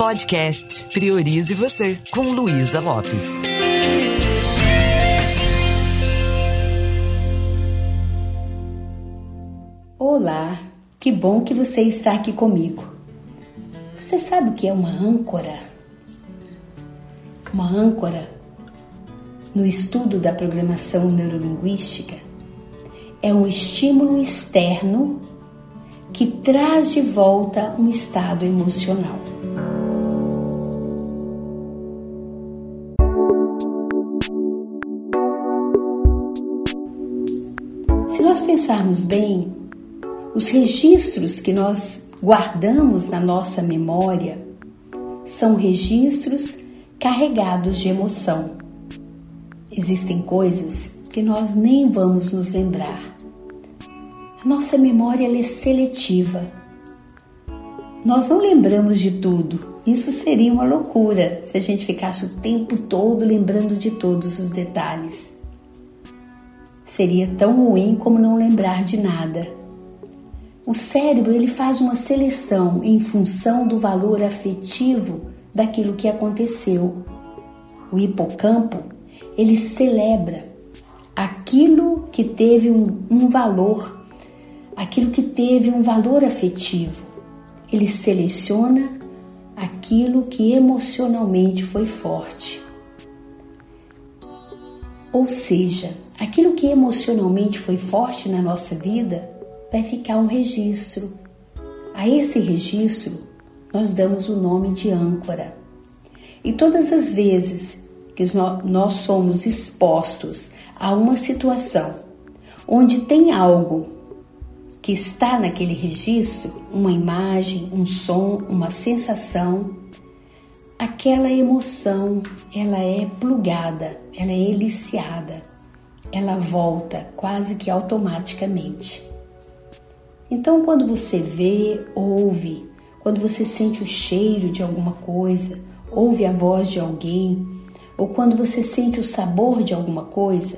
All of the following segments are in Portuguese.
Podcast Priorize Você, com Luísa Lopes. Olá, que bom que você está aqui comigo. Você sabe o que é uma âncora? Uma âncora, no estudo da programação neurolinguística, é um estímulo externo que traz de volta um estado emocional. Pensarmos bem, os registros que nós guardamos na nossa memória são registros carregados de emoção. Existem coisas que nós nem vamos nos lembrar. A nossa memória é seletiva. Nós não lembramos de tudo. Isso seria uma loucura se a gente ficasse o tempo todo lembrando de todos os detalhes. Seria tão ruim como não lembrar de nada. O cérebro ele faz uma seleção em função do valor afetivo daquilo que aconteceu. O hipocampo ele celebra aquilo que teve um, um valor aquilo que teve um valor afetivo. Ele seleciona aquilo que emocionalmente foi forte. Ou seja, aquilo que emocionalmente foi forte na nossa vida vai ficar um registro. A esse registro nós damos o nome de âncora. E todas as vezes que nós somos expostos a uma situação onde tem algo que está naquele registro, uma imagem, um som, uma sensação, aquela emoção, ela é plugada, ela é eliciada, ela volta quase que automaticamente. Então, quando você vê, ouve, quando você sente o cheiro de alguma coisa, ouve a voz de alguém, ou quando você sente o sabor de alguma coisa,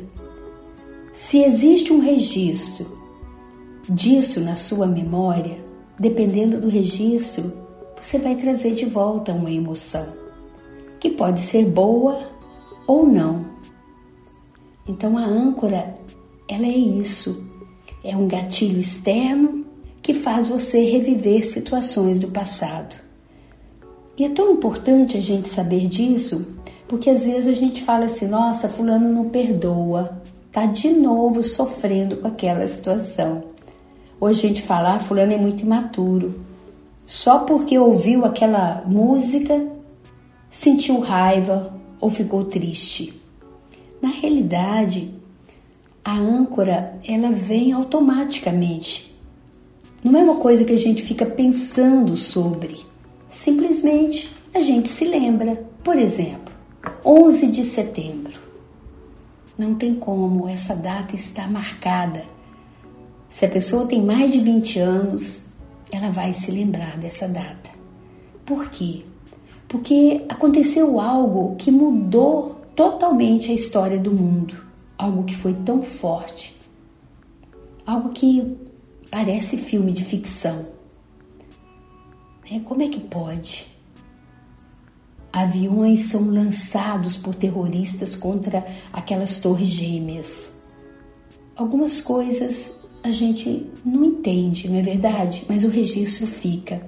se existe um registro disso na sua memória, dependendo do registro, você vai trazer de volta uma emoção, que pode ser boa ou não. Então a âncora, ela é isso, é um gatilho externo que faz você reviver situações do passado. E é tão importante a gente saber disso, porque às vezes a gente fala assim: nossa, Fulano não perdoa, tá de novo sofrendo com aquela situação. Hoje a gente fala, ah, fulano é muito imaturo. Só porque ouviu aquela música, sentiu raiva ou ficou triste. Na realidade, a âncora, ela vem automaticamente. Não é uma coisa que a gente fica pensando sobre. Simplesmente a gente se lembra. Por exemplo, 11 de setembro. Não tem como, essa data está marcada se a pessoa tem mais de 20 anos, ela vai se lembrar dessa data. Por quê? Porque aconteceu algo que mudou totalmente a história do mundo, algo que foi tão forte, algo que parece filme de ficção. É, como é que pode? Aviões são lançados por terroristas contra aquelas torres gêmeas. Algumas coisas a gente não entende, não é verdade? Mas o registro fica.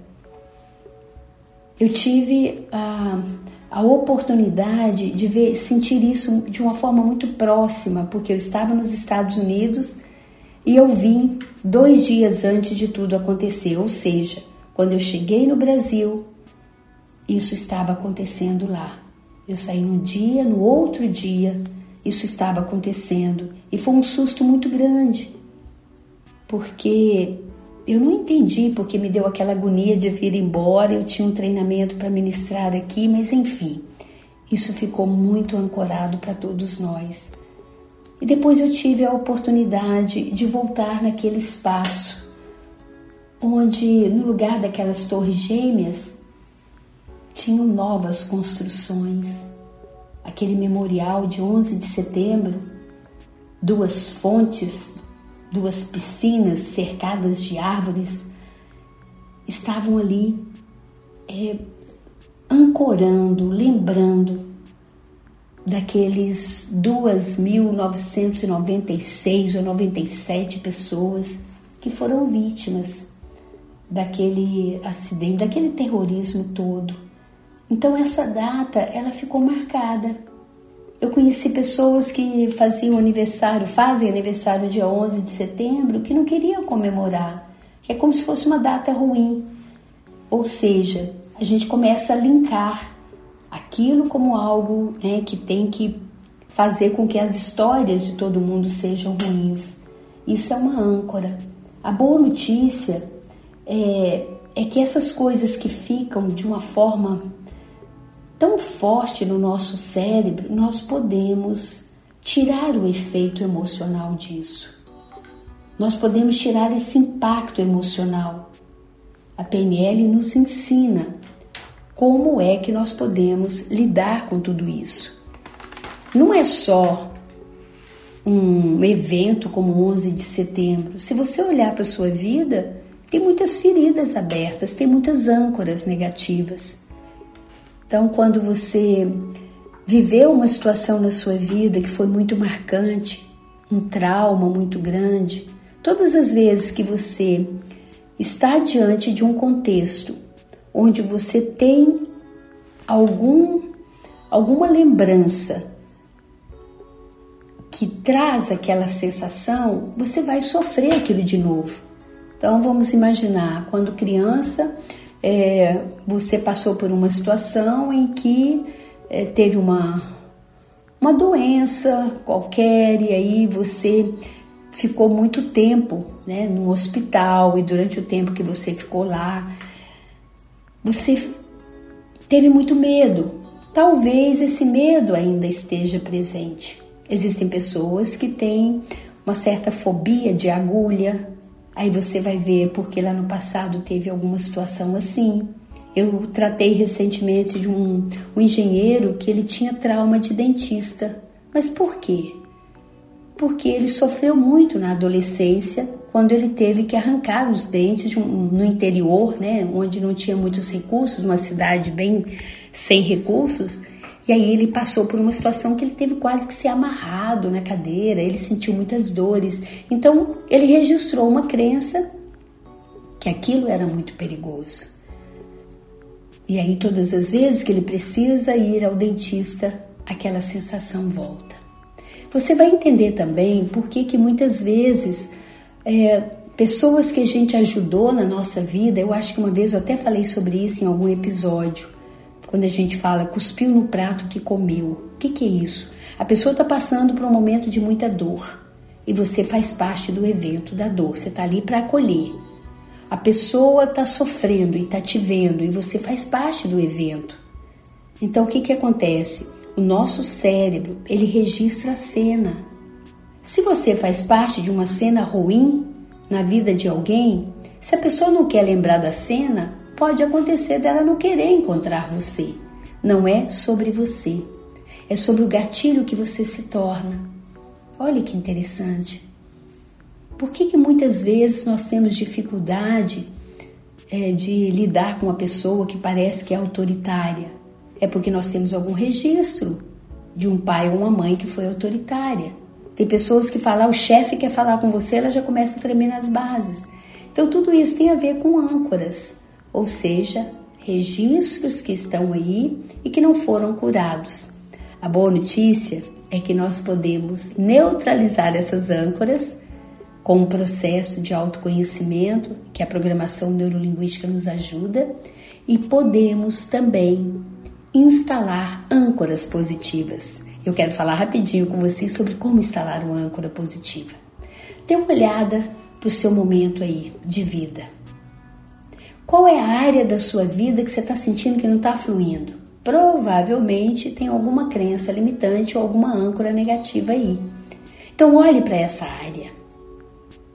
Eu tive a, a oportunidade de ver, sentir isso de uma forma muito próxima, porque eu estava nos Estados Unidos e eu vim dois dias antes de tudo acontecer, ou seja, quando eu cheguei no Brasil, isso estava acontecendo lá. Eu saí num dia, no outro dia, isso estava acontecendo e foi um susto muito grande porque eu não entendi porque me deu aquela agonia de vir embora. Eu tinha um treinamento para ministrar aqui, mas enfim, isso ficou muito ancorado para todos nós. E depois eu tive a oportunidade de voltar naquele espaço onde, no lugar daquelas torres gêmeas, tinham novas construções. Aquele memorial de 11 de setembro, duas fontes duas piscinas cercadas de árvores estavam ali é, ancorando, lembrando daqueles 2.996 ou 97 pessoas que foram vítimas daquele acidente, daquele terrorismo todo. Então essa data ela ficou marcada. Eu conheci pessoas que faziam aniversário, fazem aniversário dia 11 de setembro, que não queriam comemorar, que é como se fosse uma data ruim. Ou seja, a gente começa a linkar aquilo como algo né, que tem que fazer com que as histórias de todo mundo sejam ruins. Isso é uma âncora. A boa notícia é, é que essas coisas que ficam de uma forma tão forte no nosso cérebro, nós podemos tirar o efeito emocional disso. Nós podemos tirar esse impacto emocional. A PNL nos ensina como é que nós podemos lidar com tudo isso. Não é só um evento como 11 de setembro. Se você olhar para a sua vida, tem muitas feridas abertas, tem muitas âncoras negativas. Então, quando você viveu uma situação na sua vida que foi muito marcante, um trauma muito grande, todas as vezes que você está diante de um contexto onde você tem algum alguma lembrança que traz aquela sensação, você vai sofrer aquilo de novo. Então vamos imaginar quando criança é, você passou por uma situação em que é, teve uma uma doença qualquer e aí você ficou muito tempo né, no hospital e durante o tempo que você ficou lá você teve muito medo. Talvez esse medo ainda esteja presente. Existem pessoas que têm uma certa fobia de agulha. Aí você vai ver porque lá no passado teve alguma situação assim. Eu tratei recentemente de um, um engenheiro que ele tinha trauma de dentista. Mas por quê? Porque ele sofreu muito na adolescência quando ele teve que arrancar os dentes um, no interior, né, onde não tinha muitos recursos, uma cidade bem sem recursos. E aí ele passou por uma situação que ele teve quase que ser amarrado na cadeira, ele sentiu muitas dores. Então ele registrou uma crença que aquilo era muito perigoso. E aí todas as vezes que ele precisa ir ao dentista, aquela sensação volta. Você vai entender também por que que muitas vezes é, pessoas que a gente ajudou na nossa vida. Eu acho que uma vez eu até falei sobre isso em algum episódio, quando a gente fala cuspiu no prato que comeu. O que, que é isso? A pessoa está passando por um momento de muita dor e você faz parte do evento da dor. Você está ali para acolher. A pessoa está sofrendo e está te vendo e você faz parte do evento. Então o que, que acontece? O nosso cérebro ele registra a cena. Se você faz parte de uma cena ruim na vida de alguém, se a pessoa não quer lembrar da cena, pode acontecer dela não querer encontrar você. Não é sobre você, é sobre o gatilho que você se torna. Olha que interessante. Por que, que muitas vezes nós temos dificuldade é, de lidar com uma pessoa que parece que é autoritária? É porque nós temos algum registro de um pai ou uma mãe que foi autoritária. Tem pessoas que falam, o chefe quer falar com você, ela já começa a tremer nas bases. Então, tudo isso tem a ver com âncoras, ou seja, registros que estão aí e que não foram curados. A boa notícia é que nós podemos neutralizar essas âncoras com um processo de autoconhecimento que a programação neurolinguística nos ajuda e podemos também instalar âncoras positivas. Eu quero falar rapidinho com vocês sobre como instalar uma âncora positiva. Dê uma olhada para o seu momento aí de vida. Qual é a área da sua vida que você está sentindo que não está fluindo? Provavelmente tem alguma crença limitante ou alguma âncora negativa aí. Então olhe para essa área.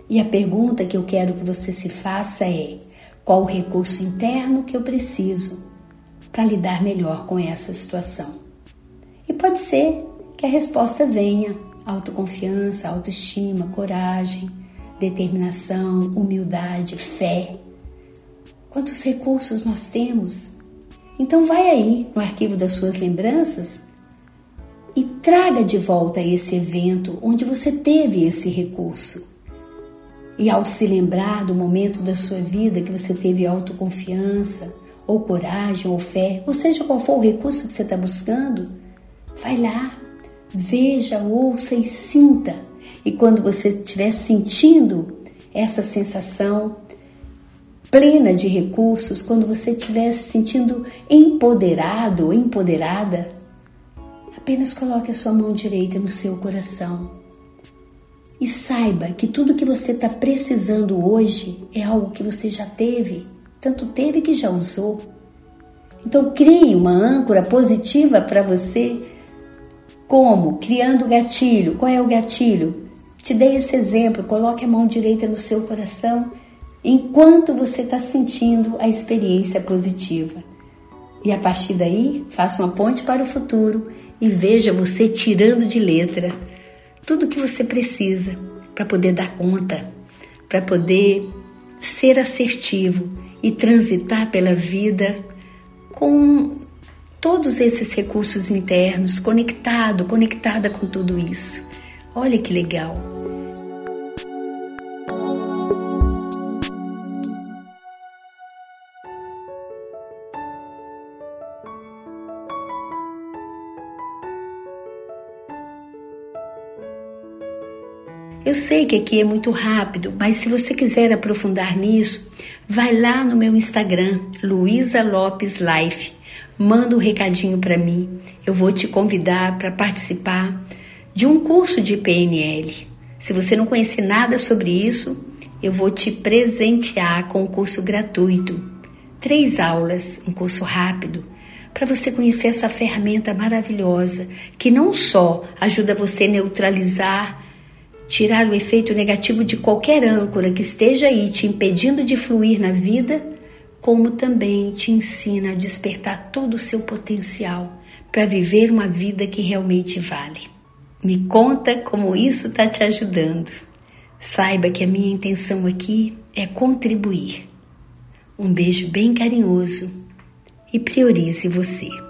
E a pergunta que eu quero que você se faça é: qual o recurso interno que eu preciso para lidar melhor com essa situação? E pode ser que a resposta venha: autoconfiança, autoestima, coragem, determinação, humildade, fé. Quantos recursos nós temos? Então vai aí no arquivo das suas lembranças e traga de volta esse evento onde você teve esse recurso. E ao se lembrar do momento da sua vida que você teve autoconfiança, ou coragem, ou fé, ou seja qual for o recurso que você está buscando, vai lá, veja, ouça e sinta. E quando você estiver sentindo essa sensação plena de recursos, quando você estiver se sentindo empoderado ou empoderada, apenas coloque a sua mão direita no seu coração. E saiba que tudo que você está precisando hoje é algo que você já teve tanto teve que já usou. Então crie uma âncora positiva para você. Como? Criando gatilho. Qual é o gatilho? Te dei esse exemplo. Coloque a mão direita no seu coração enquanto você está sentindo a experiência positiva. E a partir daí, faça uma ponte para o futuro e veja você tirando de letra tudo que você precisa para poder dar conta, para poder ser assertivo e transitar pela vida com todos esses recursos internos, conectado, conectada com tudo isso. Olha que legal. Eu sei que aqui é muito rápido, mas se você quiser aprofundar nisso, vai lá no meu Instagram, Luísa Lopes Life. Manda um recadinho para mim. Eu vou te convidar para participar de um curso de PNL. Se você não conhecer nada sobre isso, eu vou te presentear com um curso gratuito. Três aulas, um curso rápido, para você conhecer essa ferramenta maravilhosa que não só ajuda você a neutralizar tirar o efeito negativo de qualquer âncora que esteja aí te impedindo de fluir na vida, como também te ensina a despertar todo o seu potencial para viver uma vida que realmente vale. Me conta como isso está te ajudando. Saiba que a minha intenção aqui é contribuir. Um beijo bem carinhoso e priorize você.